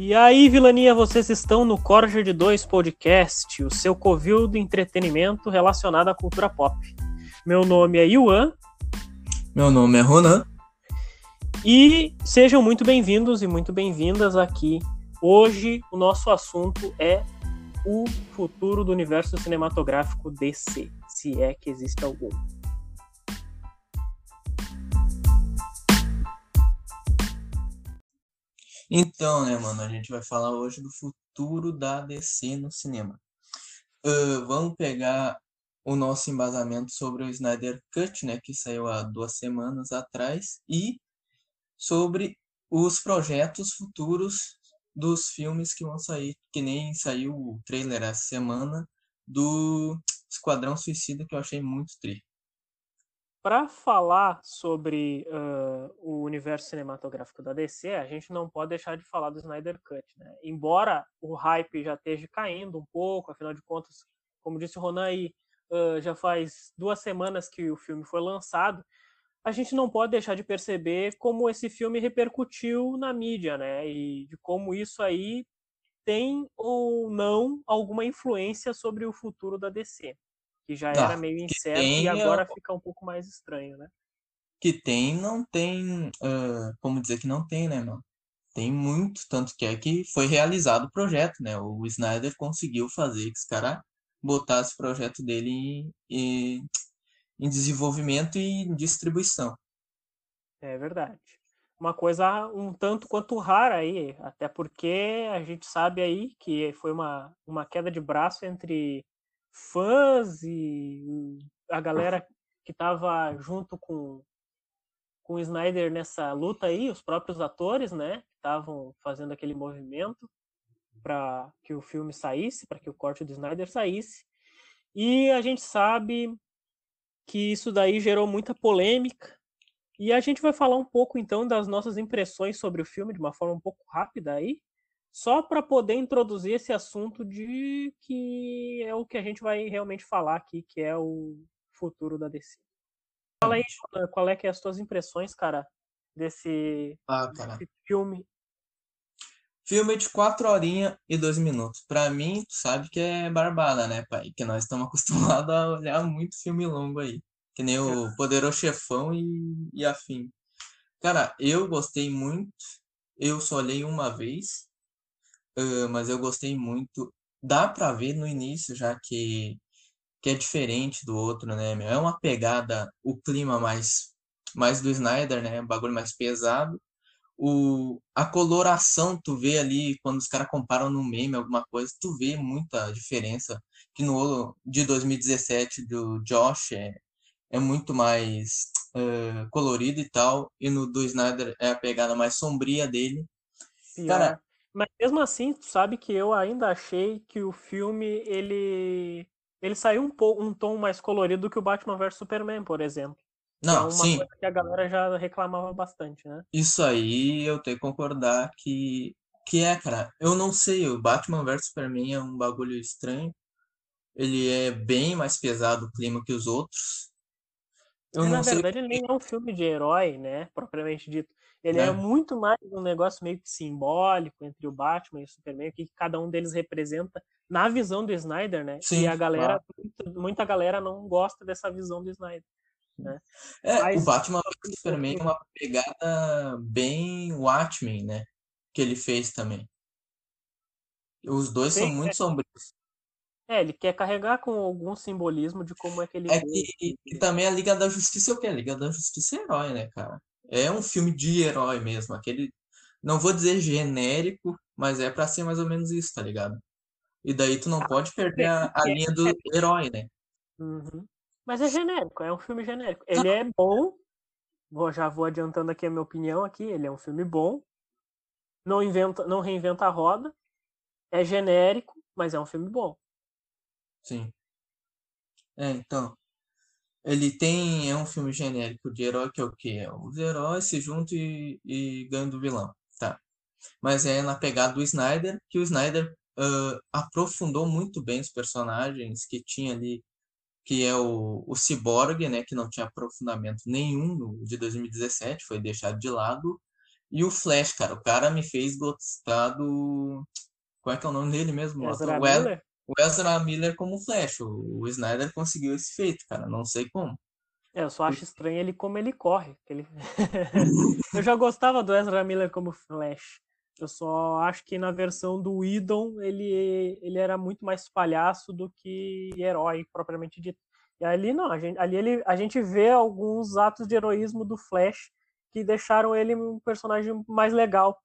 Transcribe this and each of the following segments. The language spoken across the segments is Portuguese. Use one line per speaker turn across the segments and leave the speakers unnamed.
E aí, Vilania, vocês estão no Corja de Dois Podcast, o seu covil do entretenimento relacionado à cultura pop. Meu nome é Yuan.
Meu nome é Ronan.
E sejam muito bem-vindos e muito bem-vindas aqui. Hoje o nosso assunto é o futuro do universo cinematográfico DC, se é que existe algum.
Então, né, mano, a gente vai falar hoje do futuro da DC no cinema. Uh, vamos pegar o nosso embasamento sobre o Snyder Cut, né, que saiu há duas semanas atrás, e sobre os projetos futuros dos filmes que vão sair, que nem saiu o trailer essa semana do Esquadrão Suicida, que eu achei muito triste
para falar sobre uh, o universo cinematográfico da DC, a gente não pode deixar de falar do Snyder Cut. Né? Embora o hype já esteja caindo um pouco, afinal de contas, como disse o Ronan aí, uh, já faz duas semanas que o filme foi lançado, a gente não pode deixar de perceber como esse filme repercutiu na mídia, né? E de como isso aí tem ou não alguma influência sobre o futuro da DC que já tá, era meio incerto e agora fica um pouco mais estranho, né?
Que tem, não tem, uh, como dizer que não tem, né, mano? Tem muito, tanto que é que foi realizado o projeto, né? O Snyder conseguiu fazer que os caras botassem o projeto dele em, em, em desenvolvimento e em distribuição.
É verdade. Uma coisa um tanto quanto rara aí, até porque a gente sabe aí que foi uma, uma queda de braço entre fãs e a galera que estava junto com, com o Snyder nessa luta aí, os próprios atores, né, que estavam fazendo aquele movimento para que o filme saísse, para que o corte do Snyder saísse. E a gente sabe que isso daí gerou muita polêmica. E a gente vai falar um pouco então das nossas impressões sobre o filme de uma forma um pouco rápida aí só para poder introduzir esse assunto de que é o que a gente vai realmente falar aqui, que é o futuro da DC. Fala aí, qual é que é as tuas impressões, cara, desse,
ah, cara.
desse filme?
Filme de 4 horinhas e 2 minutos. Pra mim, tu sabe que é barbada, né, pai? Que nós estamos acostumados a olhar muito filme longo aí. Que nem o Poderoso Chefão e, e afim. Cara, eu gostei muito. Eu só olhei uma vez mas eu gostei muito. Dá pra ver no início já que, que é diferente do outro, né? É uma pegada, o clima mais, mais do Snyder, né? Um bagulho mais pesado. O, a coloração, tu vê ali, quando os caras comparam no meme alguma coisa, tu vê muita diferença. Que no de 2017 do Josh é, é muito mais uh, colorido e tal, e no do Snyder é a pegada mais sombria dele.
Pior. Cara, mas mesmo assim, tu sabe que eu ainda achei que o filme ele ele saiu um pouco um tom mais colorido do que o Batman vs Superman, por exemplo.
É Não, é uma sim.
coisa que a galera já reclamava bastante, né?
Isso aí eu tenho que concordar que que é, cara. Eu não sei, o Batman vs Superman é um bagulho estranho. Ele é bem mais pesado o clima que os outros.
Eu e, na verdade, sei... ele nem é um filme de herói, né? Propriamente dito. Ele é. é. muito mais um negócio meio que simbólico entre o Batman e o Superman, o que cada um deles representa na visão do Snyder, né? Sim, e a galera, claro. muita galera não gosta dessa visão do Snyder. Né?
É, Mas, o Batman e o Superman é uma pegada bem Watchmen, né? Que ele fez também. Os dois Sim, são muito é. sombrios.
É, ele quer carregar com algum simbolismo de como é que ele.
É que, e também a Liga da Justiça é o que? A Liga da Justiça é herói, né, cara? É um filme de herói mesmo, aquele, não vou dizer genérico, mas é para ser mais ou menos isso, tá ligado? E daí tu não pode perder a, a linha do herói, né?
Uhum. Mas é genérico, é um filme genérico. Ele é bom, vou, já vou adiantando aqui a minha opinião aqui, ele é um filme bom, não inventa, não reinventa a roda, é genérico, mas é um filme bom.
Sim. É, então, ele tem. É um filme genérico de herói que é o quê? Os heróis se juntam e, e ganham do vilão. Tá. Mas é na pegada do Snyder, que o Snyder uh, aprofundou muito bem os personagens que tinha ali, que é o, o Cyborg, né? Que não tinha aprofundamento nenhum no, de 2017, foi deixado de lado. E o Flash, cara, o cara me fez gostar do. Qual é que é o nome dele mesmo?
Ezra
o,
Miller?
O Ezra Miller como Flash. O, o Snyder conseguiu esse feito, cara. Não sei como.
É, eu só acho estranho ele como ele corre. ele- eu já gostava do Ezra Miller como Flash. Eu só acho que na versão do Whedon ele, ele era muito mais palhaço do que herói propriamente dito. E ali não, a gente, ali ele, a gente vê alguns atos de heroísmo do Flash que deixaram ele um personagem mais legal,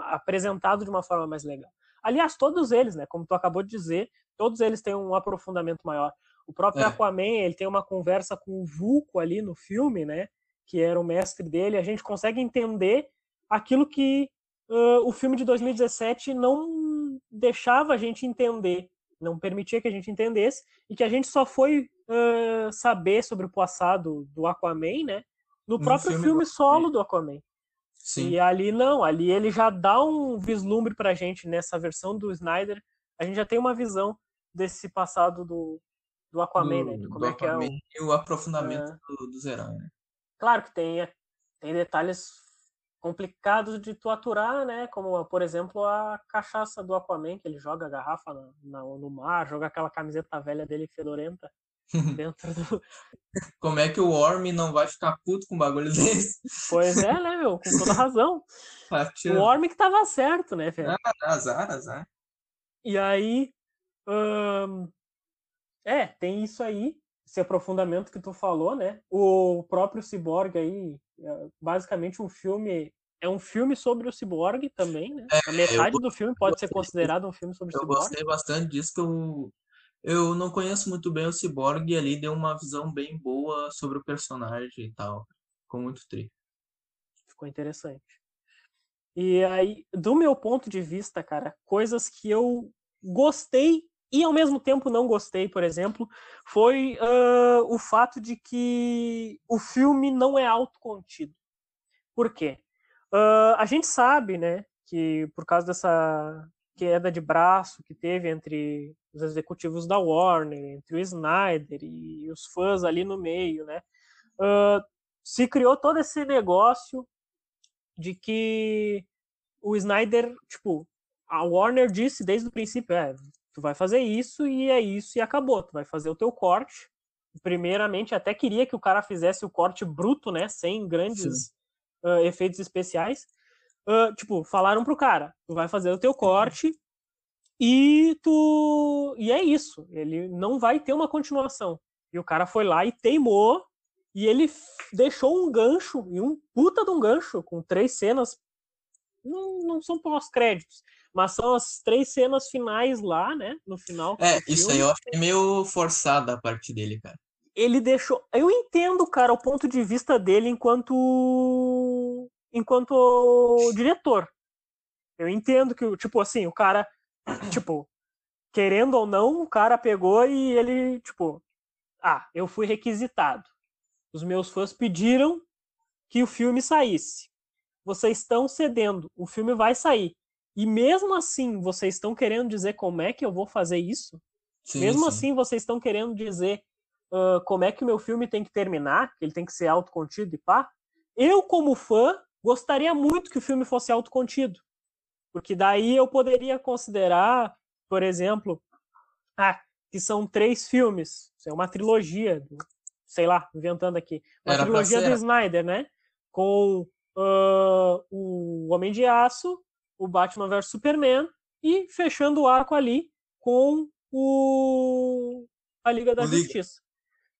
apresentado de uma forma mais legal. Aliás, todos eles, né, como tu acabou de dizer, todos eles têm um aprofundamento maior. O próprio
É.
Aquaman, ele tem uma conversa com o Vulco ali no filme, né, que era o mestre dele, a gente consegue entender aquilo que uh, o filme de 2017 não deixava a gente entender, não permitia que a gente entendesse, e que a gente só foi uh, saber sobre o passado do Aquaman, né, no
No
próprio
filme
filme,
do
solo do Aquaman.
Sim.
E ali não, ali ele já dá um vislumbre pra gente nessa versão do Snyder. A gente já tem uma visão desse passado do, do Aquaman,
do,
né? De como
do
é que é o,
Aquaman e o aprofundamento
É.
do- dos heróis, né?
Claro que tem, tem detalhes complicados de tu aturar, né? Como, por exemplo, a cachaça do Aquaman, que ele joga a garrafa na, na- no mar, joga aquela camiseta velha dele fedorenta dentro do.
Como é que o Orm não vai ficar puto com um bagulho desse?
Pois é, né, meu? Com toda razão.
Tá
O. Orm que tava certo, né, velho?
Azar, azar.
E aí. Ahn, é, tem isso aí, esse aprofundamento que tu falou, né? O próprio Cyborg aí, é basicamente um filme. É um filme sobre o Cyborg também, né? A metade do filme pode ser considerado um filme sobre o
Eu
Cyborg.
gostei bastante disso, que eu, eu não conheço muito bem o Cyborg e ali deu uma visão bem boa sobre o personagem e tal. Ficou muito tri.
Ficou interessante. E aí, do meu ponto de vista, cara, coisas que eu gostei e ao mesmo tempo não gostei, por exemplo, foi ah, o fato de que o filme não é autocontido. Por quê? Ah, a gente sabe, né, que por causa dessa queda de braço que teve entre os executivos da Warner, entre o Snyder e os fãs ali no meio, né, ah, se criou todo esse negócio de que o Snyder, tipo, a Warner disse desde o princípio, é, tu vai fazer isso e é isso e acabou, tu vai fazer o teu corte. Primeiramente, até queria que o cara fizesse o corte bruto, né, sem grandes ah, efeitos especiais. Ah, tipo, falaram pro cara, tu vai fazer o teu corte e tu e é isso, ele não vai ter uma continuação. E o cara foi lá e teimou e ele deixou um gancho, e um puta de um gancho, com três cenas. Não, não são pós-créditos, mas são as três cenas finais lá, né? No final.
É, isso
filme.
aí eu achei meio forçado a parte dele, cara.
Ele deixou. Eu entendo, cara, o ponto de vista dele enquanto. enquanto diretor. Eu entendo que, tipo assim, o cara. Tipo, querendo ou não, o cara pegou e ele, tipo. Ah, eu fui requisitado. Os meus fãs pediram que o filme saísse. Vocês estão cedendo, o filme vai sair. E mesmo assim, vocês estão querendo dizer como é que eu vou fazer isso?
Sim,
mesmo
sim.
assim, vocês estão querendo dizer ah, como é que o meu filme tem que terminar, que ele tem que ser autocontido e pá? Eu, como fã, gostaria muito que o filme fosse autocontido. Porque daí eu poderia considerar, por exemplo, ah, que são três filmes, isso é uma trilogia, do- sei lá, inventando aqui, uma
Era
trilogia do Snyder, né? Com ah, o Homem de Aço, o Batman vs Superman e fechando o arco ali com o a Liga da
O Liga.
Justiça,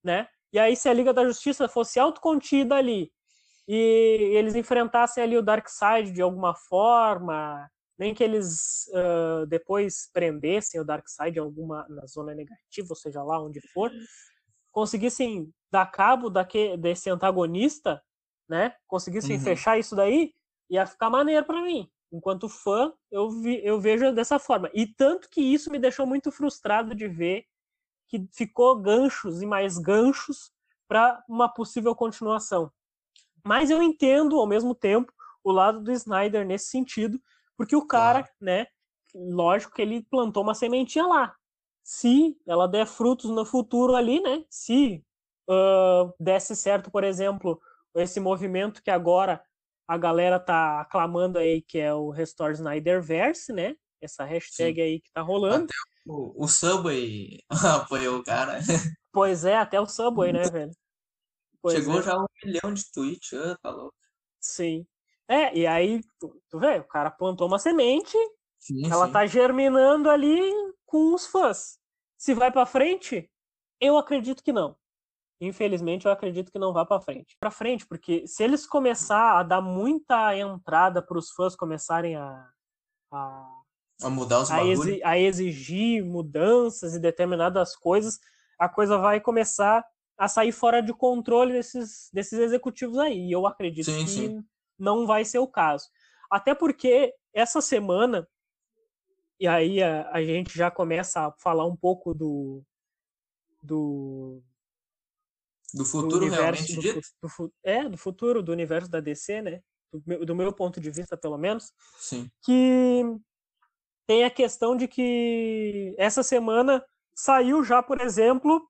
né? E aí se a Liga da Justiça fosse autocontida ali e eles enfrentassem ali o Darkseid de alguma forma, nem que eles ah, depois prendessem o Darkseid em alguma na zona negativa, ou seja lá onde for, conseguissem dar cabo daque, desse antagonista, né? Conseguissem
Uhum.
fechar isso daí, ia ficar maneiro pra mim. Enquanto fã, eu, vi, eu vejo dessa forma. E tanto que isso me deixou muito frustrado de ver que ficou ganchos e mais ganchos para uma possível continuação. Mas eu entendo, ao mesmo tempo, o lado do Snyder nesse sentido, porque o cara, né, lógico que ele plantou uma sementinha lá. Se ela der frutos no futuro ali, né, se ah, desse certo, por exemplo, esse movimento que agora a galera tá aclamando aí que é o Restore Snyderverse, né? Essa hashtag Sim. aí que tá rolando.
Até o, o Subway apoiou o cara.
Pois é, até o Subway, né, velho?
Pois Chegou é. já a um milhão de tweets, tá louco.
Sim. É, e aí, tu, tu vê, o cara plantou uma semente, sim, ela sim. tá germinando ali com os fãs. Se vai para frente, eu acredito que não. Infelizmente, eu acredito que não vá para frente. Para frente, porque se eles começar a dar muita entrada para os fãs começarem a,
a, a mudar os
a, exi, a exigir mudanças e determinadas coisas, a coisa vai começar a sair fora de controle desses, desses executivos aí. E eu acredito sim, que sim. não vai ser o caso. Até porque essa semana, e aí a, a gente já começa a falar um pouco do, do
do futuro do realmente
do, do, é, do futuro do universo da DC, né? Do meu, do meu ponto de vista, pelo menos.
Sim.
Que tem a questão de que essa semana saiu já, por exemplo,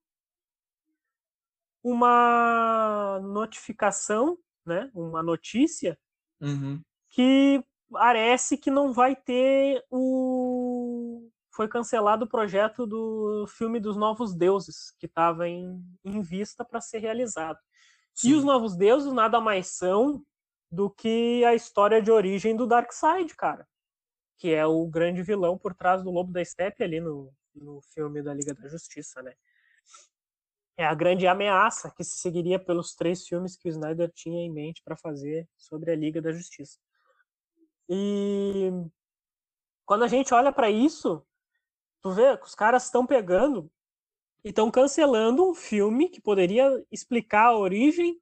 uma notificação, né? Uma notícia
uhum.
que parece que não vai ter o foi cancelado o projeto do filme dos Novos Deuses, que estava em, em vista para ser realizado. Sim. E os Novos Deuses nada mais são do que a história de origem do Darkseid, cara. Que é o grande vilão por trás do Lobo da Steppe ali no, no filme da Liga da Justiça, né? É a grande ameaça que se seguiria pelos três filmes que o Snyder tinha em mente para fazer sobre a Liga da Justiça. E quando a gente olha para isso, Tu vê que os caras estão pegando e estão cancelando um filme que poderia explicar a origem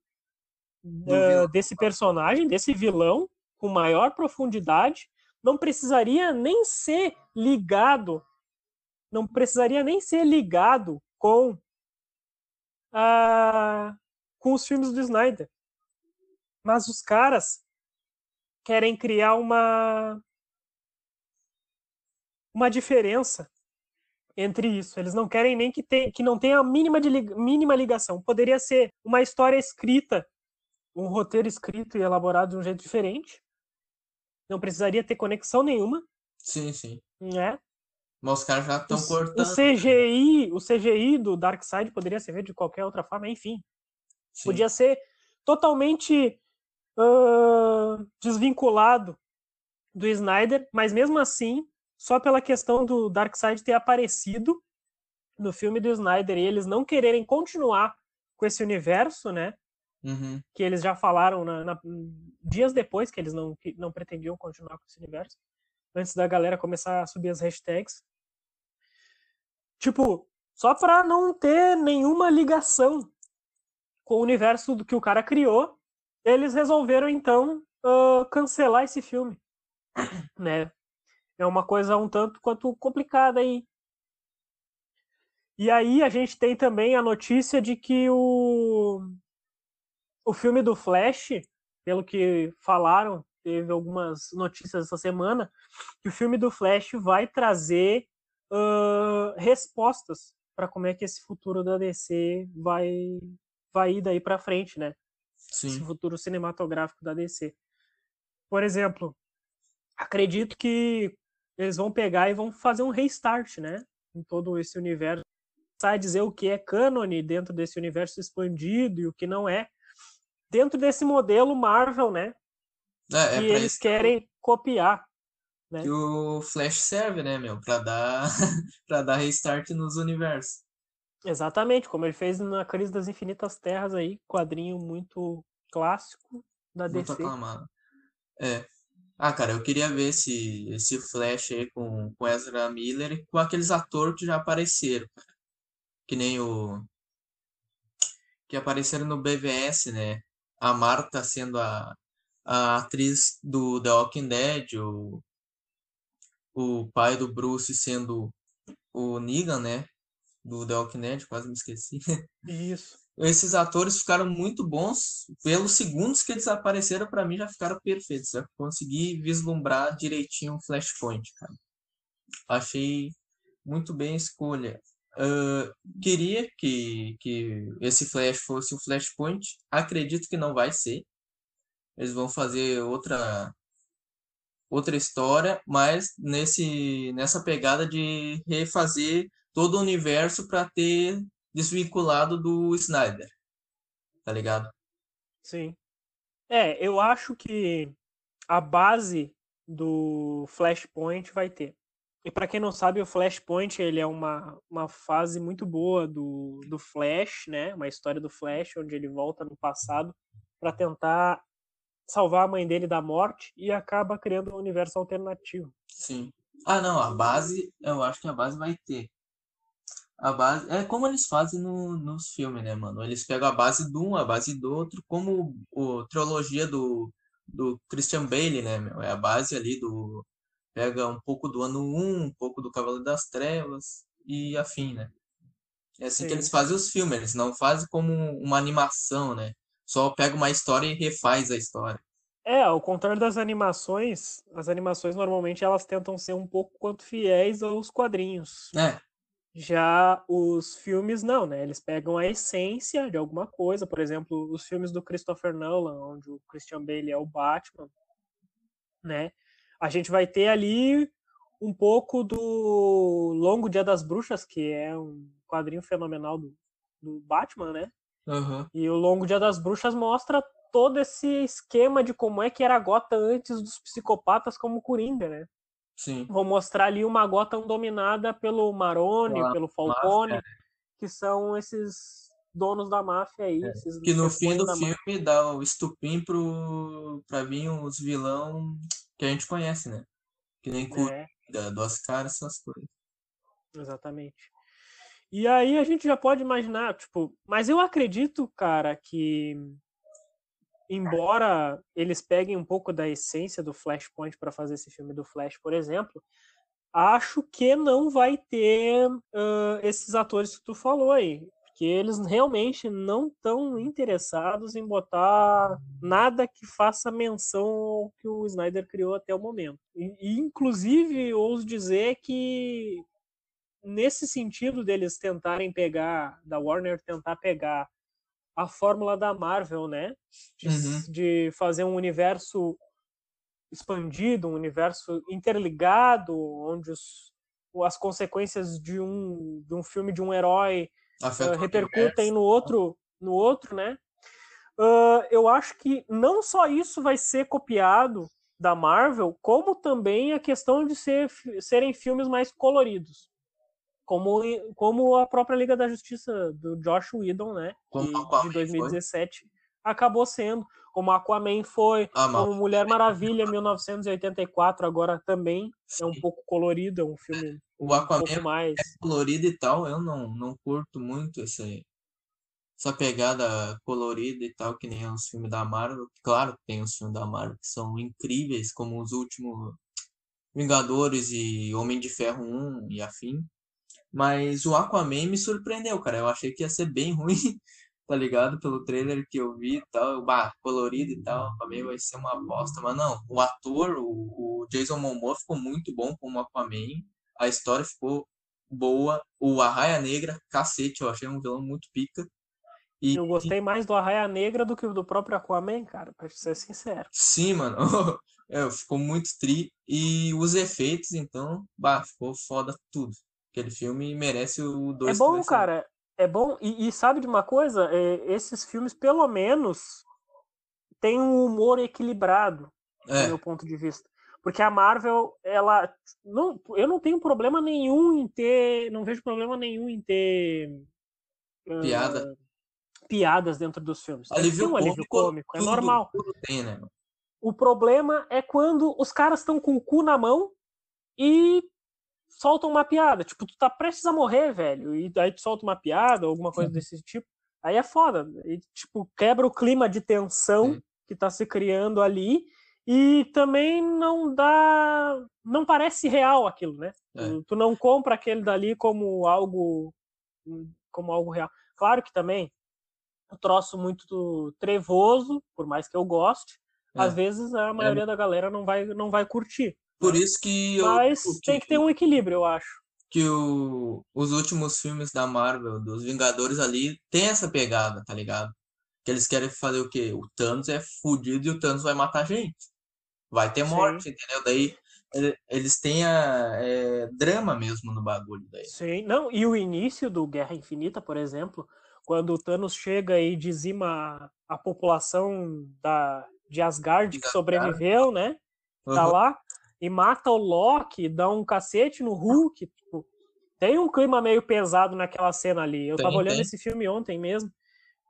uh, desse personagem, desse vilão, com maior profundidade. Não precisaria nem ser ligado, não precisaria nem ser ligado com, uh, com os filmes do Snyder. Mas os caras querem criar uma uma diferença entre isso. Eles não querem nem que, te, que não tenha a mínima, de, mínima ligação. Poderia ser uma história escrita, um roteiro escrito e elaborado de um jeito diferente. Não precisaria ter conexão nenhuma.
Sim, sim.
Né?
Mas os caras já estão cortando.
O CGI, o CGI do Darkseid poderia ser feito de qualquer outra forma, enfim. Sim. Podia ser totalmente uh, desvinculado do Snyder, mas mesmo assim só pela questão do Darkseid ter aparecido no filme do Snyder e eles não quererem continuar com esse universo, né?
Uhum.
Que eles já falaram na, na, dias depois que eles não, que não pretendiam continuar com esse universo, antes da galera começar a subir as hashtags. Tipo, só pra não ter nenhuma ligação com o universo do que o cara criou, eles resolveram então uh, cancelar esse filme, né? É uma coisa um tanto quanto complicada aí. E aí a gente tem também a notícia de que o, o filme do Flash, pelo que falaram, teve algumas notícias essa semana, que o filme do Flash vai trazer uh, respostas para como é que esse futuro da DC vai, vai ir daí para frente, né?
Sim.
Esse futuro cinematográfico da DC. Por exemplo, acredito que eles vão pegar e vão fazer um restart, né? Em todo esse universo. Sai dizer o que é cânone dentro desse universo expandido e o que não é. Dentro desse modelo Marvel, né?
É, é
que eles querem copiar. Né?
Que o Flash serve, né, meu? Pra dar, pra dar restart nos universos.
Exatamente, como ele fez na Crise das Infinitas Terras aí, quadrinho muito clássico da
muito
DC.
Aclamado. É. Ah, cara, eu queria ver esse, esse Flash aí com, com Ezra Miller e com aqueles atores que já apareceram. Que nem o. Que apareceram no BVS, né? A Marta sendo a, a atriz do The Walking Dead, o, o pai do Bruce sendo o Negan, né? Do The Walking Dead, quase me esqueci.
Isso
esses atores ficaram muito bons. Pelos segundos que eles apareceram, para mim já ficaram perfeitos. Já consegui vislumbrar direitinho o Flashpoint, cara. Achei muito bem a escolha. Uh, queria que, que esse Flash fosse o Flashpoint. Acredito que não vai ser. eles vão fazer outra outra história, mas nesse nessa pegada de refazer todo o universo para ter desvinculado do Snyder. Tá ligado?
Sim. É, eu acho que a base do Flashpoint vai ter. E para quem não sabe, o Flashpoint ele é uma, uma fase muito boa do, do Flash, né? Uma história do Flash onde ele volta no passado para tentar salvar a mãe dele da morte e acaba criando um universo alternativo.
Sim. Ah, não, a base, eu acho que a base vai ter. A base, é como eles fazem no, nos filmes, né, mano? Eles pegam a base de um, a base do outro, como o, trilogia do, do Christian Bale, né, meu? É a base ali do. Pega um pouco do ano 1, um pouco do Cavaleiro das Trevas e afim, né? É assim Sim. que eles fazem os filmes, eles não fazem como uma animação, né? Só pega uma história e refaz a história.
É, ao contrário das animações, as animações normalmente elas tentam ser um pouco quanto fiéis aos quadrinhos.
É.
Já os filmes não, né? Eles pegam a essência de alguma coisa, por exemplo, os filmes do Christopher Nolan, onde o Christian Bale é o Batman, né? A gente vai ter ali um pouco do Longo Dia das Bruxas, que é um quadrinho fenomenal do, do Batman, né?
Uhum.
E o Longo Dia das Bruxas mostra todo esse esquema de como é que era a Gota antes dos psicopatas como Coringa, né?
Sim.
Vou mostrar ali uma Gotham dominada pelo Maroni, pelo Falcone, máfia. que são esses donos da máfia aí. É.
que no fim do filme máfia. dá o estupim pro, pra vir os vilão que a gente conhece, né? Que nem é. Duas Caras, essas coisas.
Exatamente. E aí a gente já pode imaginar, tipo, mas eu acredito, cara, que embora eles peguem um pouco da essência do Flashpoint para fazer esse filme do Flash, por exemplo, acho que não vai ter uh, esses atores que tu falou aí. Porque eles realmente não estão interessados em botar nada que faça menção ao que o Snyder criou até o momento. E, inclusive, ouso dizer que nesse sentido deles tentarem pegar, da Warner tentar pegar a fórmula da Marvel, né? De, uhum. de fazer um universo expandido, um universo interligado, onde os, as consequências de um, de um filme de um herói uh, repercutem no outro, no outro, né? Uh, eu acho que não só isso vai ser copiado da Marvel, como também a questão de ser, serem filmes mais coloridos como, como a própria Liga da Justiça do Josh Whedon, né? de 2017 foi? acabou sendo. Como Aquaman foi, ah, como Mulher Maravilha 1984, agora também Sim. é um pouco colorido, é um filme
o Aquaman um mais... é colorido e tal, eu não, não curto muito esse, essa pegada colorida e tal, que nem os filmes da Marvel. Claro que tem os filmes da Marvel que são incríveis, como os últimos Vingadores e Homem de Ferro 1 e afim. Mas o Aquaman me surpreendeu, cara. Eu achei que ia ser bem ruim, tá ligado? Pelo trailer que eu vi e tal, bah, colorido e tal. Aquaman vai ser uma bosta. Mas não, o ator, o, o Jason Momoa ficou muito bom como Aquaman. A história ficou boa. O Arraia Negra, cacete, eu achei um vilão muito pica.
E, eu gostei mais do Arraia Negra do que do próprio Aquaman, cara, pra ser sincero.
Sim, mano. é, ficou muito tri. E os efeitos, então, bah, ficou foda tudo. Aquele filme merece o dois.
É bom, cara. É bom. E, e, sabe de uma coisa? É, esses filmes, pelo menos, têm um humor equilibrado, é. do meu ponto de vista. Porque a Marvel, ela. Não, eu não tenho problema nenhum em ter. Não vejo problema nenhum em ter.
Piada.
Uh, piadas dentro dos filmes. Alívio um alívio cômico, é normal.
Tudo tem, né?
O problema é quando os caras estão com o cu na mão e soltam uma piada. Tipo, tu tá prestes a morrer, velho, e aí tu solta uma piada, alguma coisa desse tipo. Aí é foda. E, tipo, quebra o clima de tensão Sim. que tá se criando ali. E também não dá. Não parece real aquilo, né? É. Tu, tu não compra aquele dali como algo. como algo real. Claro que também um troço muito trevoso, por mais que eu goste, é. às vezes a maioria é. da galera não vai, não vai curtir.
Por isso que eu.
Mas tem que ter um equilíbrio, eu acho.
Que o, os últimos filmes da Marvel, dos Vingadores ali, tem essa pegada, tá ligado? Que eles querem fazer o quê? O Thanos é fudido e o Thanos vai matar a gente. Vai ter
Sim.
morte, entendeu? Daí ele- eles têm a, é, drama mesmo no bagulho daí.
Sim, não, e o início do Guerra Infinita, por exemplo, quando o Thanos chega e dizima a população da, de Asgard que
Asgard.
sobreviveu, né? Tá
Uhum.
lá, e mata o Loki, dá um cacete no Hulk. Tipo, tem um clima meio pesado naquela cena ali. Eu
Tem,
tava olhando
tem.
esse filme ontem mesmo.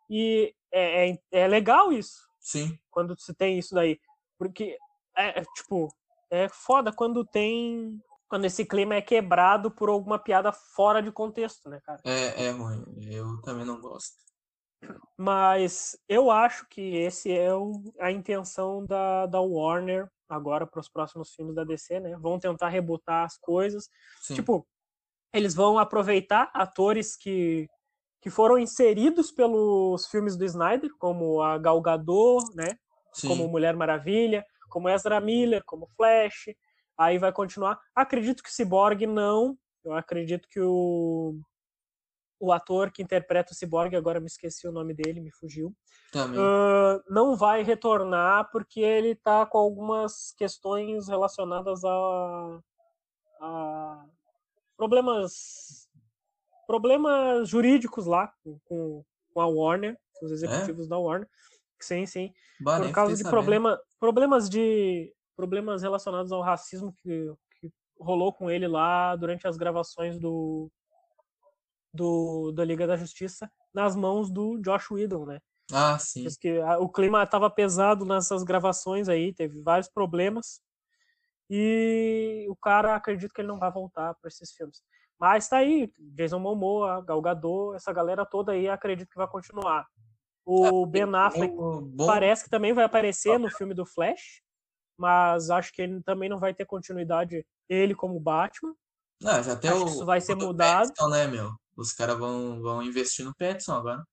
E é, é, é legal isso,
Sim.
quando se tem isso daí. Porque, é, é, tipo, é foda quando tem. Quando esse clima é quebrado por alguma piada fora de contexto, né, cara?
É, é ruim. Eu também não gosto.
Mas eu acho que esse é o- a intenção da, da Warner agora para os próximos filmes da DC, né? Vão tentar rebutar as coisas.
Sim.
Tipo, eles vão aproveitar atores que, que foram inseridos pelos filmes do Snyder, como a Gal Gadot, né?
Sim.
Como Mulher Maravilha, como Ezra Miller, como Flash. Aí vai continuar. Acredito que Cyborg não. Eu acredito que o o ator que interpreta o Cyborg, agora me esqueci o nome dele, me fugiu,
Também.
uh, não vai retornar porque ele tá com algumas questões relacionadas a, a problemas problemas jurídicos lá com, com a Warner, com os executivos da Warner. Sim, sim.
Bah,
Por causa de
sabendo.
problema, problemas de problemas relacionados ao racismo que, que rolou com ele lá durante as gravações do do da Liga da Justiça nas mãos do Josh Whedon, né?
Ah, sim.
Diz que a- o clima estava pesado nessas gravações aí, teve vários problemas. E o cara acredito que ele não vai voltar para esses filmes. Mas tá aí, Jason Momoa, Gal Gadot, essa galera toda aí, acredito que vai continuar. O Ben Affleck
bom-
parece que também vai aparecer no filme do Flash, mas acho que ele também não vai ter continuidade ele como Batman.
Ah, já tem
acho
o,
que isso vai ser mudado.
Né, meu? Os caras vão, vão investir no Petson agora.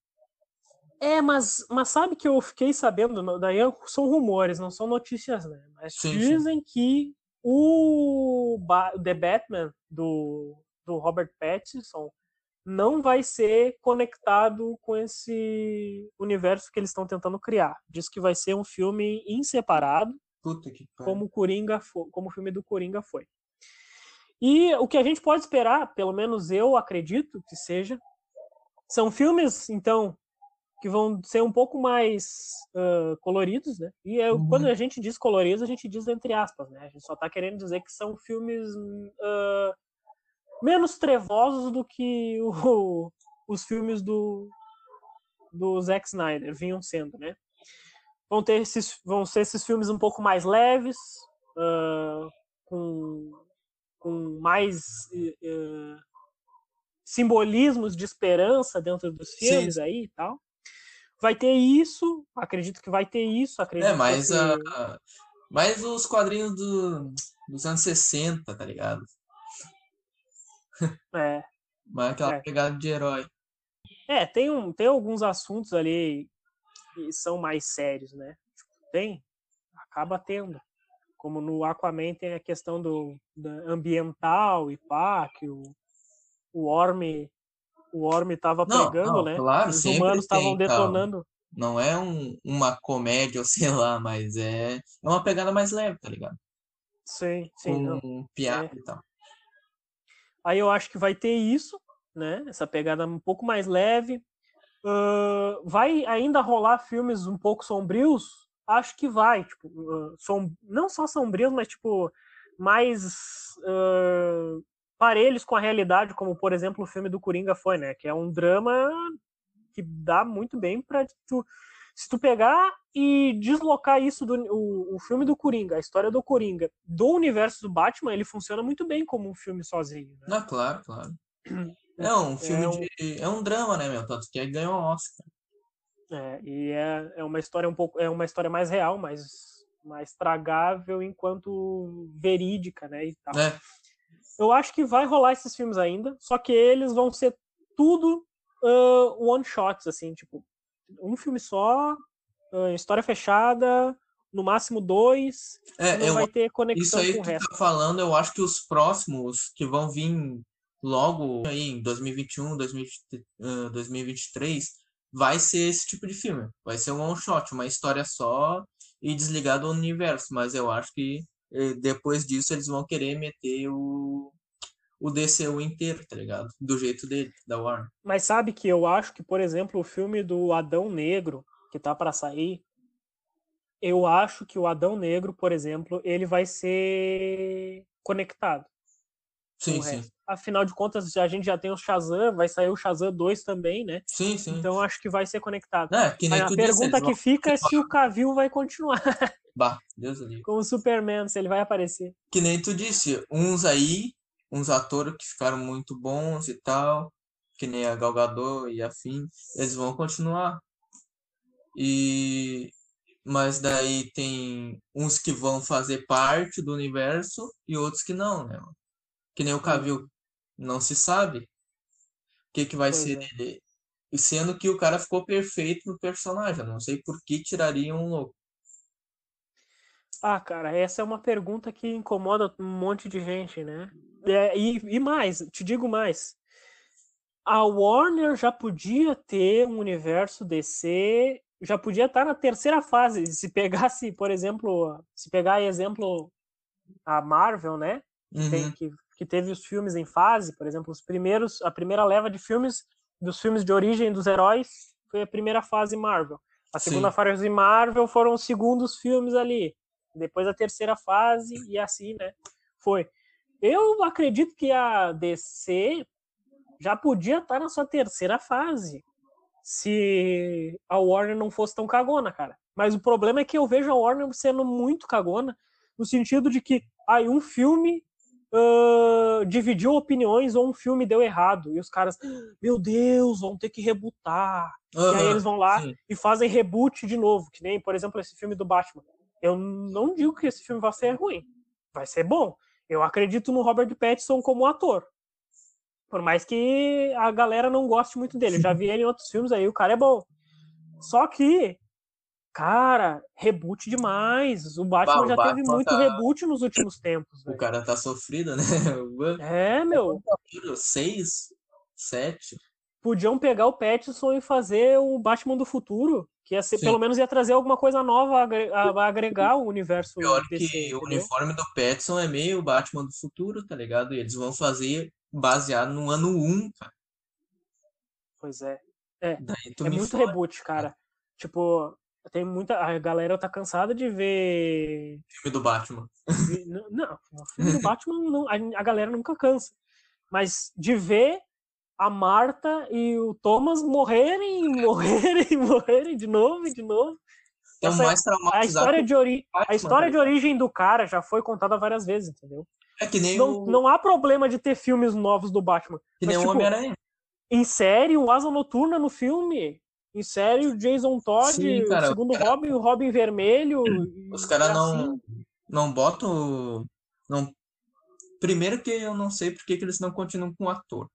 É, mas, mas sabe que eu fiquei sabendo, daí são rumores, não são notícias, né? Mas
Sim, sim.
dizem que o The Batman do, do Robert Pattinson não vai ser conectado com esse universo que eles estão tentando criar. Diz que vai ser um filme em separado,
Puta que
como o Coringa fo- como o filme do Coringa foi. E o que a gente pode esperar, pelo menos eu acredito que seja, são filmes, então, que vão ser um pouco mais ah, coloridos, né? E é-
Uhum.
quando a gente diz coloridos, a gente diz entre aspas, né? A gente só tá querendo dizer que são filmes ah, menos trevosos do que o- os filmes do, do Zack Snyder vinham sendo, né? Vão, ter esses, vão ser esses filmes um pouco mais leves, ah, com, com mais eh, simbolismos de esperança dentro dos filmes
sim.
aí e tal. Vai ter isso, acredito que vai ter isso, acredito
É, mas,
que...
a, mas os quadrinhos do, dos anos 60, tá ligado?
é,
Mas aquela
É.
pegada de herói.
É, tem, um, tem alguns assuntos ali que são mais sérios, né? Tipo, Tem, acaba tendo. Como no Aquaman tem a questão do ambiental e pá, que o, o Orme o Orme tava
Não,
pregando,
não,
né?
claro,
Os humanos estavam
tem, calma.
detonando.
Não é um, uma comédia ou sei lá, mas é, é uma pegada mais leve, tá ligado?
Sim, sim. não.
Com piada
É.
e tal.
Aí eu acho que vai ter isso, né? Essa pegada um pouco mais leve. Ahn, vai ainda rolar filmes um pouco sombrios? Acho que vai. Tipo, som- não só sombrios, mas tipo mais ah, parelhos com a realidade, como por exemplo o filme do Coringa foi, né? Que é um drama que dá muito bem pra tu, se tu pegar e deslocar isso do o, o filme do Coringa, a história do Coringa, do universo do Batman, ele funciona muito bem como um filme sozinho. Né?
Não, claro, claro. É um filme
um-
de. É um drama, né, meu? Tanto que ganhou um Oscar.
É, e é, é uma história um pouco é uma história mais real, mais mais tragável enquanto verídica, né, e tal.
É,
Eu acho que vai rolar esses filmes ainda, só que eles vão ser tudo ah, one shots assim, tipo, um filme só, ah, história fechada, no máximo dois,
é,
não
eu,
vai ter
isso
conexão
aí
com o
que tu
resto.
tá falando, eu acho que os próximos que vão vir logo aí em 2021, 2020, ah, 2023, vai ser esse tipo de filme. Vai ser um one shot, uma história só e desligado do universo. Mas eu acho que eh, depois disso eles vão querer meter o, o DCU inteiro, tá ligado? Do jeito dele, da Warner.
Mas sabe que eu acho que, por exemplo, o filme do Adão Negro, que tá para sair, eu acho que o Adão Negro, por exemplo, ele vai ser conectado.
Sim, sim.
Afinal de contas, a gente já tem o Shazam, vai sair o Shazam 2 também, né?
Sim, sim.
Então acho que vai ser conectado.
É, que nem
a pergunta que fica é se o Cavill vai continuar
Bah, Deus livre.
como Superman, se ele vai aparecer.
Que nem tu disse, uns aí, uns atores que ficaram muito bons e tal, que nem a Gal Gadot e afim, eles vão continuar. E mas daí tem uns que vão fazer parte do universo e outros que não, né? Que nem o Cavill, não se sabe o que que vai
Pois
ser
é.
dele. E sendo que o cara ficou perfeito no personagem, não sei por que tirariam um louco.
Ah, cara, essa é uma pergunta que incomoda um monte de gente, né? É, e, e mais, te digo mais. A Warner já podia ter um universo DC, já podia estar na terceira fase. Se pegasse, por exemplo, se pegar exemplo a Marvel, né? Tem,
Uhum,
que, que teve os filmes em fase, por exemplo, os primeiros, a primeira leva de filmes dos filmes de origem dos heróis foi a primeira fase Marvel. A segunda
sim.
fase Marvel foram os segundos filmes ali. Depois a terceira fase e assim, né? Foi. Eu acredito que a DC já podia estar na sua terceira fase se a Warner não fosse tão cagona, cara. Mas o problema é que eu vejo a Warner sendo muito cagona no sentido de que aí um filme ah, dividiu opiniões ou um filme deu errado e os caras, meu Deus, vão ter que rebutar. E aí eles vão lá
sim.
e fazem reboot de novo, que nem, por exemplo, esse filme do Batman. Eu não digo que esse filme vai ser ruim, vai ser bom. Eu acredito no Robert Pattinson como ator. Por mais que a galera não goste muito dele. Eu já vi ele em outros filmes aí, o cara é bom. Só que, cara, reboot demais. O Batman
Bah, o
já teve
Batman
muito
tá-
reboot nos últimos tempos,
O
velho.
cara tá sofrido, né?
É, meu.
Seis, sete.
Podiam pegar o Pattinson e fazer o Batman do futuro, que ia ser,
Sim.
pelo menos ia trazer alguma coisa nova a agre- a a agregar o universo
Pior
DC,
que o
entendeu?
uniforme do Petson é meio Batman do futuro, tá ligado? E eles vão fazer baseado no ano 1, cara.
Pois é. É
me
muito
fode.
reboot, cara. Tipo, tem muita. A galera tá cansada de ver.
filme do Batman.
Não, não, o filme do Batman não, a, a galera nunca cansa. Mas de ver a Marta e o Thomas morrerem, morrerem, morrerem de novo e de novo.
Então,
Essa-
mais
A história, de ori...
Batman,
a história de origem do cara já foi contada várias vezes, entendeu?
é que nem
Não,
o,
não há problema de ter filmes novos do Batman.
que nem
mas,
o
tipo,
Homem-Aranha.
Insere o Asa Noturna no filme. Insere o Jason Todd,
Sim, cara,
o segundo
cara-
Robin, o Robin Vermelho.
Os caras não,
assim.
não botam. Não... Primeiro que eu não sei por que eles não continuam com o ator.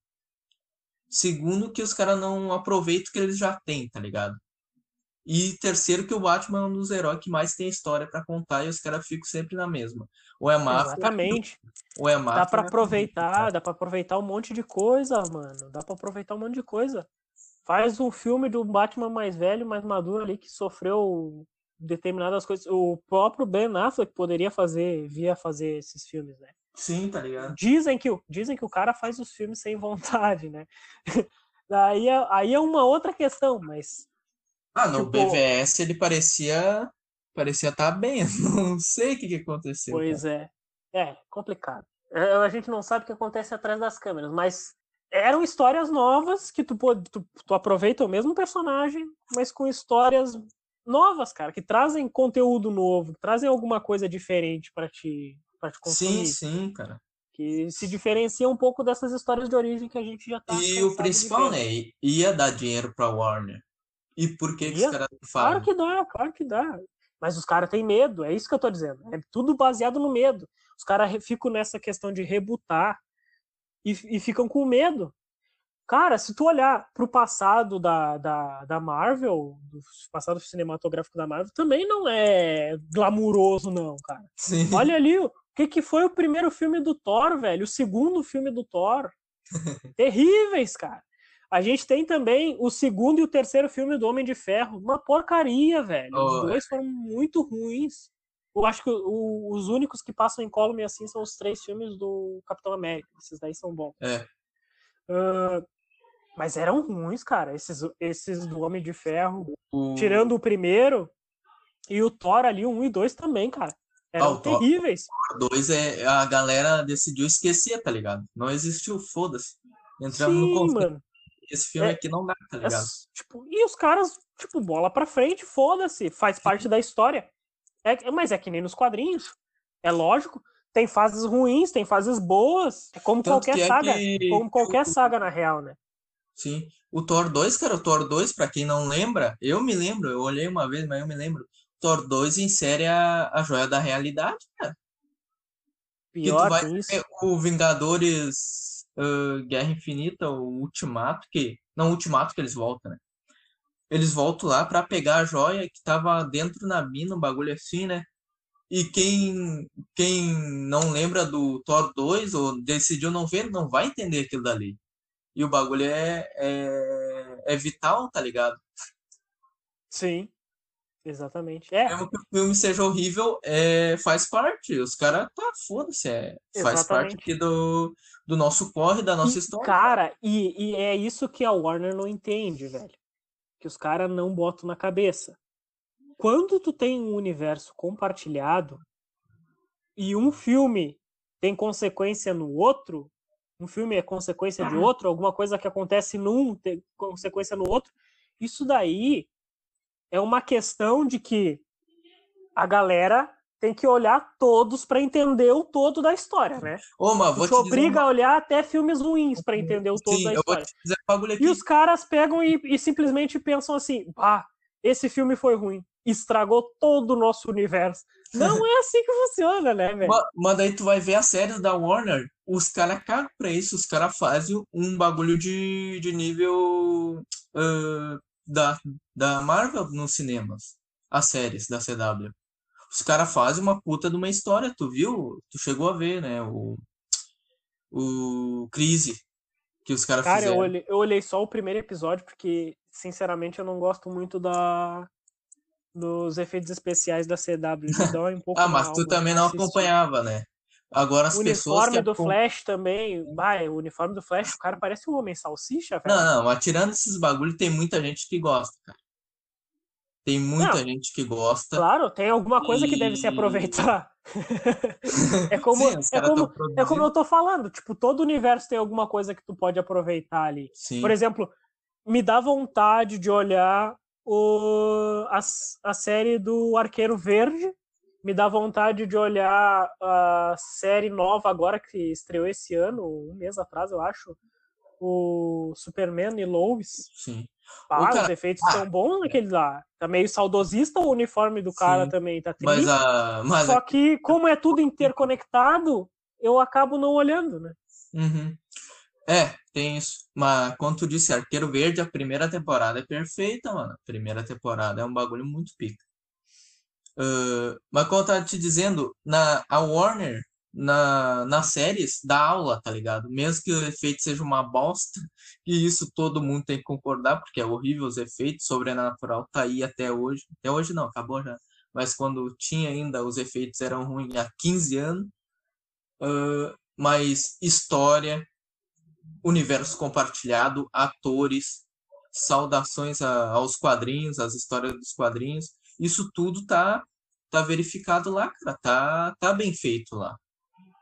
Segundo que os caras não aproveitam o que eles já têm, tá ligado? E terceiro que o Batman é um dos heróis que mais tem história pra contar e os caras ficam sempre na mesma. Ou é máfia,
Exatamente.
ou é máfia.
Dá pra aproveitar, dá pra aproveitar um monte de coisa, mano. Dá pra aproveitar um monte de coisa. Faz um filme do Batman mais velho, mais maduro ali, que sofreu determinadas coisas. O próprio Ben Affleck poderia fazer, via fazer esses filmes, né?
Sim, tá ligado?
Dizem que, o- dizem que o cara faz os filmes sem vontade, né? Daí é, aí é uma outra questão, mas
Ah, no
Tipo-
BVS ele parecia. Parecia estar bem. Não sei o que, que aconteceu.
Pois é. É, complicado. É, A gente não sabe o que acontece atrás das câmeras, mas eram histórias novas que tu, tu, tu aproveita o mesmo personagem, mas com histórias novas, cara, que trazem conteúdo novo, que trazem alguma coisa diferente pra te, pra te
cara. Sim,
consumir.
sim, cara.
Que se diferencia um pouco dessas histórias de origem que a gente já tá.
E o principal, né? Ia dar dinheiro pra Warner. E por que, que os caras não
Claro
falam?
que dá, claro que dá. Mas os caras têm medo, é isso que eu tô dizendo. É tudo baseado no medo. Os caras ficam nessa questão de rebutar e, e ficam com medo. Cara, se tu olhar pro passado da, da, da Marvel, do passado cinematográfico da Marvel, também não é glamuroso, não, cara.
Sim.
Olha ali, o que, que foi o primeiro filme do Thor, velho? O segundo filme do Thor. Terríveis, cara. A gente tem também o segundo e o terceiro filme do Homem de Ferro. Uma porcaria, velho.
Oh,
os dois foram muito ruins. Eu acho que o, os únicos que passam em column assim são os três filmes do Capitão América. Esses daí são bons.
É.
Uh, mas eram ruins, cara. Esses, esses do Homem de Ferro. O... Tirando o primeiro. E o Thor ali, um e dois também, cara. Eram ah, terríveis.
Thor 2 é. A galera decidiu esquecer, tá ligado? Não existiu, foda-se. Entramos Sim, no conceito. Mano. Esse filme é, aqui não dá, tá ligado? É,
tipo, e os caras, tipo, bola pra frente, foda-se. Faz parte da história. É, mas é que nem nos quadrinhos. É lógico. Tem fases ruins, tem fases boas. É como Tanto qualquer é saga. Que... Como qualquer saga, na real, né?
Sim. O Thor 2, cara, o Thor 2, pra quem não lembra, eu me lembro, eu olhei uma vez, mas eu me lembro. Thor 2 insere a, a joia da realidade, cara. Pior que vai isso. o Vingadores uh, Guerra Infinita, o Ultimato, que. Não, o Ultimato que eles voltam, né? Eles voltam lá para pegar a joia que tava dentro na mina, um bagulho assim, né? E quem, quem não lembra do Thor 2 ou decidiu não ver, não vai entender aquilo dali. E o bagulho é, é, é vital, tá ligado?
Sim, exatamente. É.
Mesmo que o filme seja horrível, é, faz parte. Os caras, tá, foda-se. É, faz parte aqui do, do nosso corre, da nossa
e,
história.
Cara, e, e é isso que a Warner não entende, velho. Que os caras não botam na cabeça. Quando tu tem um universo compartilhado e um filme tem consequência no outro, um filme é consequência de outro, alguma coisa que acontece num tem consequência no outro, isso daí é uma questão de que a galera tem que olhar todos para entender o todo da história, né?
Ô, mas vou
te, te obriga uma... a olhar até filmes ruins para entender o todo Sim, da história. E os caras pegam e, e simplesmente pensam assim: ah, esse filme foi ruim, estragou todo o nosso universo. Não é assim que funciona, né, velho?
Mas, mas daí tu vai ver as séries da Warner, os caras cagam pra isso, os caras fazem um bagulho de, de nível uh, da, da Marvel nos cinemas, as séries da CW. Os caras fazem uma puta de uma história, tu viu? Tu chegou a ver, né? O, o Crise que os caras fizeram.
Cara, eu olhei, eu olhei só o primeiro episódio porque, sinceramente, eu não gosto muito da dos efeitos especiais da CW. Um pouco
ah, mas tu também não acompanhava, né? Agora as
o
pessoas.
O uniforme do Flash também. Vai, o uniforme do Flash, o cara parece um homem salsicha,
velho. Não, não, mas tirando esses bagulho, tem muita gente que gosta, cara. Tem muita não, gente que gosta.
Claro, tem alguma coisa e... que deve se aproveitar. é como, Sim, é, como é como eu tô falando, tipo, todo universo tem alguma coisa que tu pode aproveitar ali.
Sim.
Por exemplo, me dá vontade de olhar o, a, a série do Arqueiro Verde. Me dá vontade de olhar a série nova agora que estreou esse ano, um mês atrás, eu acho. O Superman e Lois.
Sim.
Ah, cara... os efeitos ah, bons naquele lá. Tá meio saudosista o uniforme do cara sim, também, tá
triste. Mas, uh, mas
Só que, como é tudo interconectado, eu acabo não olhando, né?
Uhum. É, tem isso. Mas, quando tu disse Arqueiro Verde, a primeira temporada é perfeita, mano. A primeira temporada é um bagulho muito pica. Uh, mas como eu tava te dizendo, na, a Warner, na, nas séries, dá aula, tá ligado? Mesmo que o efeito seja uma bosta, e isso todo mundo tem que concordar, porque é horrível os efeitos, Sobrenatural tá aí até hoje. Até hoje não, acabou já. Mas quando tinha ainda, os efeitos eram ruins há 15 anos. Uh, mas história, universo compartilhado, atores, saudações a, aos quadrinhos, às histórias dos quadrinhos. Isso tudo tá, tá verificado lá, cara. Tá, tá bem feito lá.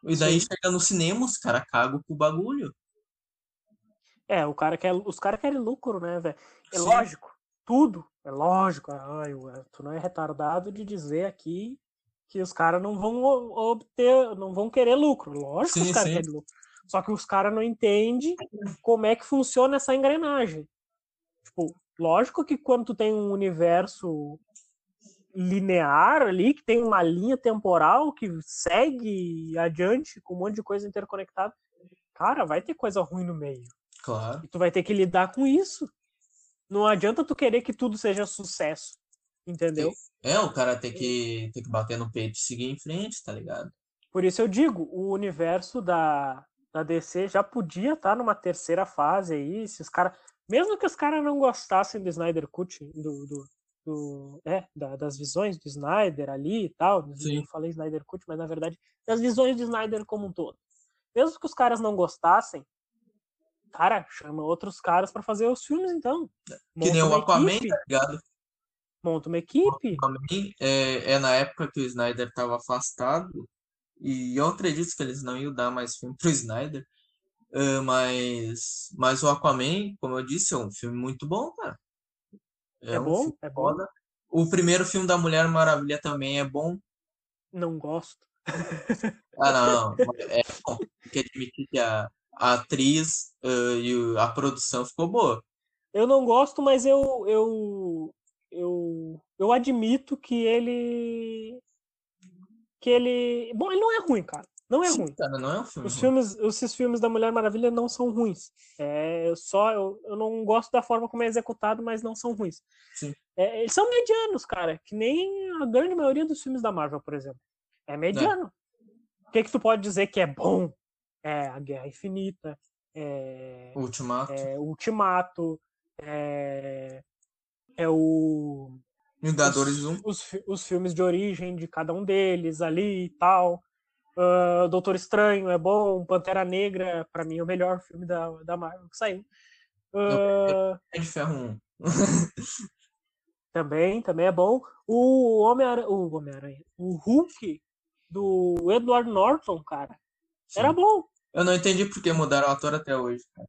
E daí Sim. chega no cinema, os caras cagam pro bagulho.
É, o cara quer, os caras querem lucro, né, velho? É Sim. lógico, tudo, é lógico. Ai, tu não é retardado de dizer aqui que os caras não vão obter, não vão querer lucro. Lógico sim, que os caras querem lucro. Só que os caras não entendem como é que funciona essa engrenagem. Tipo, lógico que quando tu tem um universo linear ali, que tem uma linha temporal que segue adiante com um monte de coisa interconectada, cara, vai ter coisa ruim no meio.
Claro.
E tu vai ter que lidar com isso. Não adianta tu querer que tudo seja sucesso. Entendeu?
É, o cara tem que, tem que bater no peito e seguir em frente, tá ligado?
Por isso eu digo, o universo da, da DC já podia estar tá numa terceira fase aí, se os caras mesmo que os caras não gostassem do Snyder Cut, do, do, do é, da, das visões do Snyder ali e tal,
Sim.
eu falei Snyder Cut, mas na verdade das visões do Snyder como um todo. Mesmo que os caras não gostassem, cara, chama outros caras pra fazer os filmes então.
Que
Monta
nem o Aquaman,
equipe,
tá ligado?
monta uma equipe.
Aquaman é, é na época que o Snyder tava afastado. E eu acredito que eles não iam dar mais filme pro Snyder. Ah, mas, mas o Aquaman, como eu disse, é um filme muito bom, cara.
É
um
bom, é bom.
foda. O primeiro filme da Mulher Maravilha também é bom.
Não gosto.
Ah, não, não. É bom. Tem que admitir que a, a atriz ah, e a produção ficou boa.
Eu não gosto, mas eu eu eu, eu admito que ele que ele, bom, ele não é ruim, cara. Não é
Sim,
ruim.
cara, não é um filme
Os
ruim.
filmes, esses filmes da Mulher Maravilha não são ruins. É eu só eu, eu não gosto da forma como é executado, mas não são ruins.
Sim.
É, eles são medianos, cara, que nem a grande maioria dos filmes da Marvel, por exemplo. É mediano. O que que tu pode dizer que é bom? É a Guerra Infinita, é,
Ultimato.
é o Ultimato, é, é o
Vingadores
os,
1.
os, os filmes de origem de cada um deles ali e tal. Ah, Doutor Estranho é bom, Pantera Negra, pra mim, é o melhor filme da, da Marvel que saiu. Ah,
Homem de Ferro 1.
também, também é bom. O Homem-Aranha, o Homem-Aranha, o Hulk do Edward Norton, cara, era
Sim.
bom.
Eu não entendi por que mudaram o ator até hoje. cara.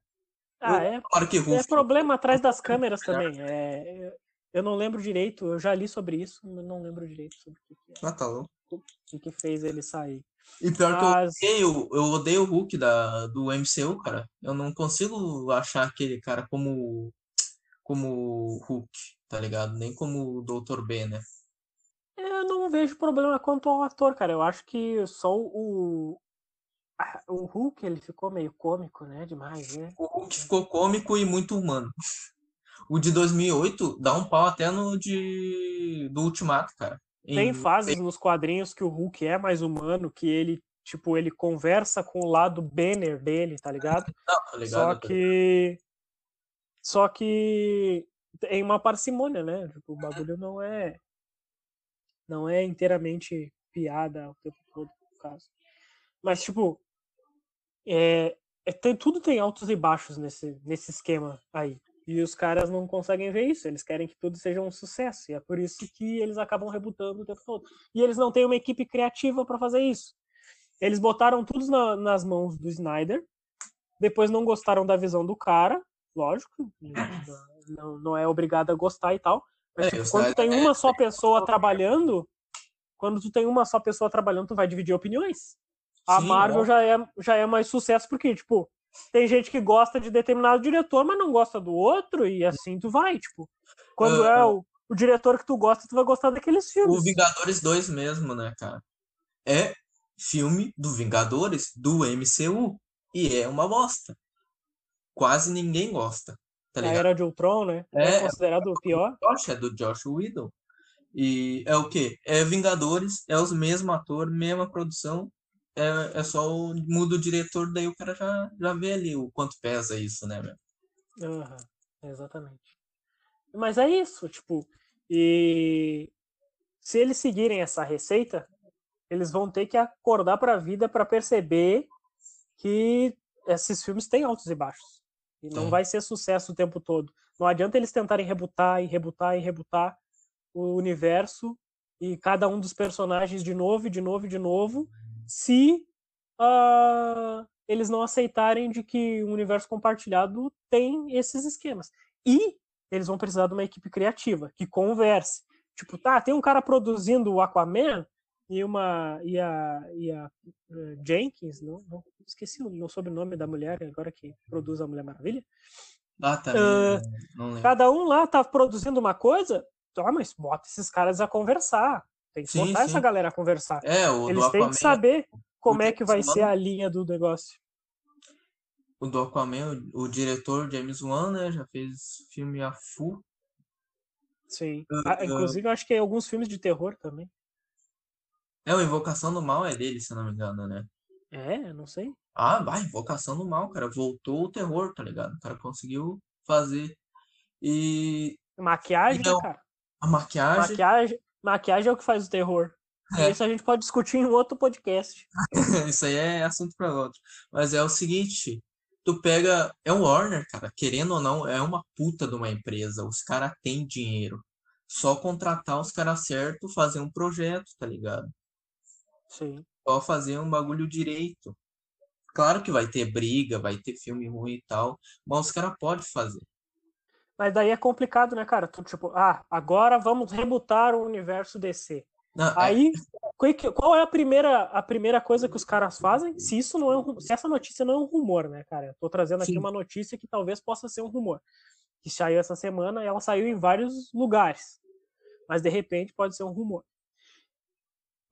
Ah, é,
Claro que
é problema atrás das câmeras também. É, eu não lembro direito, eu já li sobre isso, mas não lembro direito sobre o que, que, é,
Ah, tá louco.
o que que fez ele sair.
E pior que eu odeio, eu odeio o Hulk da, do MCU, cara. Eu não consigo achar aquele cara como como Hulk, tá ligado? Nem como o Dr. B, né?
Eu não vejo problema quanto ao ator, cara. Eu acho que só o. O Hulk, ele ficou meio cômico, né? Demais, né?
O Hulk ficou cômico e muito humano. O de 2008 dá um pau até no de do Ultimato, cara.
Tem
Em-
fases nos quadrinhos que o Hulk é mais humano, que ele, tipo, ele conversa com o lado Banner dele, tá ligado?
Não, tá ligado?
Só que. Só que tem uma parcimônia, né? Tipo, o bagulho não é. Não é inteiramente piada o tempo todo, no caso. Mas, tipo. É, é, tem, tudo tem altos e baixos nesse, nesse esquema aí. E os caras não conseguem ver isso. Eles querem que tudo seja um sucesso. E é por isso que eles acabam rebutando o tempo todo. E eles não têm uma equipe criativa para fazer isso. Eles botaram tudo na- nas mãos do Snyder. Depois não gostaram da visão do cara. Lógico. Não, não é obrigado a gostar e tal. Mas
É,
tipo, quando
Snyder
tem uma só pessoa trabalhando, quando tu tem uma só pessoa trabalhando, tu vai dividir opiniões. A
Sim,
Marvel já é, já é mais sucesso porque, tipo, tem gente que gosta de determinado diretor, mas não gosta do outro, e assim tu vai, tipo. Quando
Ah,
é o, o diretor que tu gosta, tu vai gostar daqueles filmes.
O Vingadores 2 mesmo, né, cara? É filme do Vingadores do MCU. E é uma bosta. Quase ninguém gosta. Tá
a
ligado?
Era de Ultron, né? É,
É.
considerado o pior.
Josh é do Josh Whedon. E é o quê? É Vingadores, é os mesmos atores, mesma produção. É, é só o, muda o diretor, daí o cara já, já vê ali o quanto pesa isso, né, meu?
Aham, exatamente. Mas é isso, tipo, e se eles seguirem essa receita, eles vão ter que acordar para a vida para perceber que esses filmes têm altos e baixos. E não
Tem.
vai ser sucesso o tempo todo. Não adianta eles tentarem rebutar e rebutar e rebutar o universo e cada um dos personagens de novo, e de novo, e de novo, se ah, eles não aceitarem de que o universo compartilhado tem esses esquemas. E eles vão precisar de uma equipe criativa que converse. Tipo, tá, tem um cara produzindo o Aquaman e uma e a, e a eh, Jenkins, não, não esqueci o, o sobrenome da mulher agora que produz a Mulher Maravilha.
Ah, tá. Lembro.
Cada um lá tá produzindo uma coisa, tá, mas bota esses caras a conversar. Tem que
Sim,
botar
sim.
essa galera a conversar.
É, o
Eles têm que saber como é que vai ser a linha do negócio.
O do Aquaman, o, o diretor James Wan, né, já fez filme a full.
Sim.
Ah,
Ah, inclusive, eu acho que alguns filmes de terror também.
É, o Invocação do Mal é dele, se não me engano, né?
É, não sei.
Ah, vai, Invocação do Mal, cara. Voltou o terror, tá ligado? O cara conseguiu fazer. E.
Maquiagem,
Então,
cara?
A maquiagem.
Maquiagem, maquiagem é o que faz o terror.
É.
Isso a gente pode discutir em outro podcast.
Isso aí é assunto para outro. Mas é o seguinte, tu pega, é o Warner, cara, querendo ou não, é uma puta de uma empresa. Os caras têm dinheiro. Só contratar os caras certos, fazer um projeto, tá ligado?
Sim.
Só fazer um bagulho direito. Claro que vai ter briga, vai ter filme ruim e tal, mas os caras podem fazer.
Mas daí é complicado, né, cara? Tu, tipo, ah, agora vamos rebutar o universo DC.
Não, é-
Aí, qual que- qual é a primeira, a primeira coisa que os caras fazem? Se isso não é um, se essa notícia não é um rumor, né, cara? Eu tô trazendo aqui
Sim.
uma notícia que talvez possa ser um rumor. Que saiu essa semana, e ela saiu em vários lugares. Mas de repente pode ser um rumor.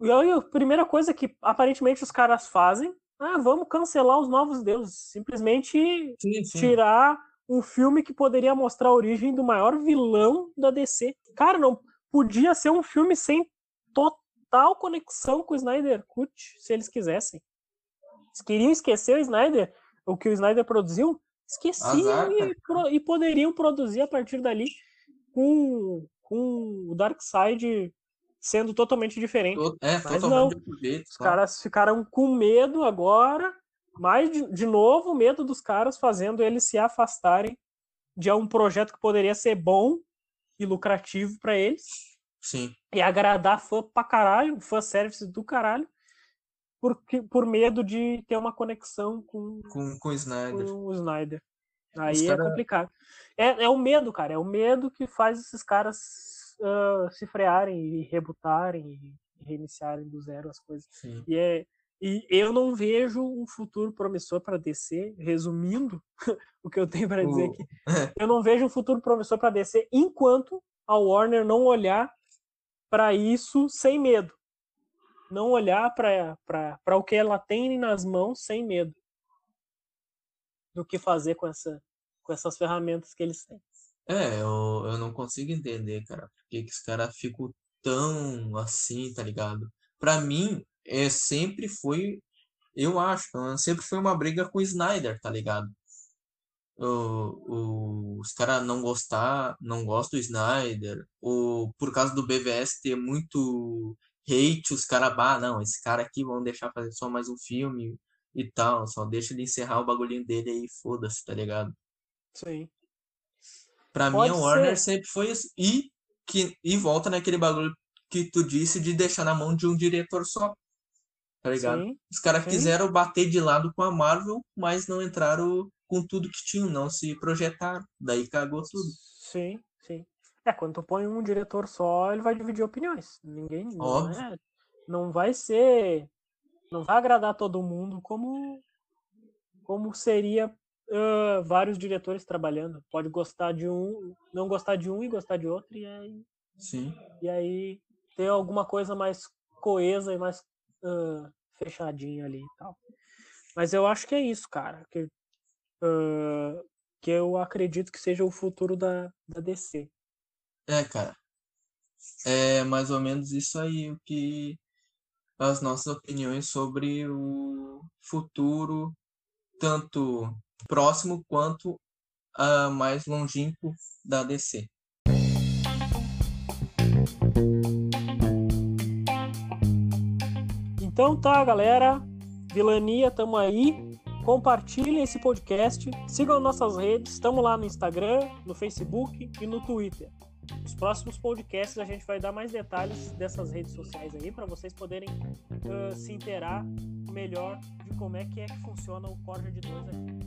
E aí, a primeira coisa que aparentemente os caras fazem, ah, vamos cancelar os novos deuses, simplesmente
sim, sim.
tirar um filme que poderia mostrar a origem do maior vilão da DC. Cara, não podia ser um filme sem total conexão com o Snyder Cut, se eles quisessem. Eles queriam esquecer o Snyder, o que o Snyder produziu, esqueciam e, e poderiam produzir a partir dali com, com o Darkseid sendo totalmente diferente.
É,
Mas
totalmente
não.
jeito,
Os caras ficaram com medo agora, mais de, de novo, medo dos caras fazendo eles se afastarem de um projeto que poderia ser bom e lucrativo pra eles
Sim.
e agradar fã pra caralho, fã service do caralho, porque, por medo de ter uma conexão com,
Com, com o Snyder.
com o Snyder. Aí é
cara-
complicado. É, é o medo, cara. É o medo que faz esses caras ah, se frearem e rebutarem e reiniciarem do zero as coisas.
Sim.
E, é, e eu não vejo um futuro promissor para DC, resumindo o que eu tenho para dizer aqui. Eu não vejo um futuro promissor para DC enquanto a Warner não olhar para isso sem medo. Não olhar para o que ela tem nas mãos sem medo do que fazer com, essa, com essas ferramentas que eles têm.
É, eu, eu não consigo entender, cara, por que que os caras ficam tão assim, tá ligado? Pra mim, é, sempre foi, eu acho, sempre foi uma briga com o Snyder, tá ligado? O, o- os caras não gostar, não gostam do Snyder, ou por causa do BVS ter muito hate, os caras, bah, não, esse cara aqui vão deixar fazer só mais um filme e tal, só deixa ele encerrar o bagulhinho dele aí, foda-se, tá ligado?
Sim.
Pra mim,
Pode
a Warner
ser.
sempre foi isso. E, que, e volta naquele bagulho que tu disse de deixar na mão de um diretor só. Tá ligado?
Sim.
Os caras quiseram bater de lado com a Marvel, mas não entraram com tudo que tinham, não se projetaram. Daí cagou tudo.
Sim, sim. É, quando tu põe um diretor só, ele vai dividir opiniões. Ninguém. Não,
Óbvio.
é, não vai ser. Não vai agradar todo mundo como. Como seria ah, vários diretores trabalhando. Pode gostar de um, não gostar de um e gostar de outro, e aí,
Sim.
e aí ter alguma coisa mais coesa e mais ah, fechadinha ali e tal. Mas eu acho que é isso, cara. Que, ah, que eu acredito que seja o futuro da, da DC.
É, cara. É mais ou menos isso aí, o que as nossas opiniões sobre o futuro, tanto próximo quanto a mais longínquo da DC.
Então tá, galera. Vilania, tamo aí. Compartilhem esse podcast. Sigam nossas redes. Estamos lá no Instagram, no Facebook e no Twitter. Nos próximos podcasts a gente vai dar mais detalhes dessas redes sociais aí para vocês poderem ah, se inteirar melhor de como é que é que funciona o Corja de Dois aqui.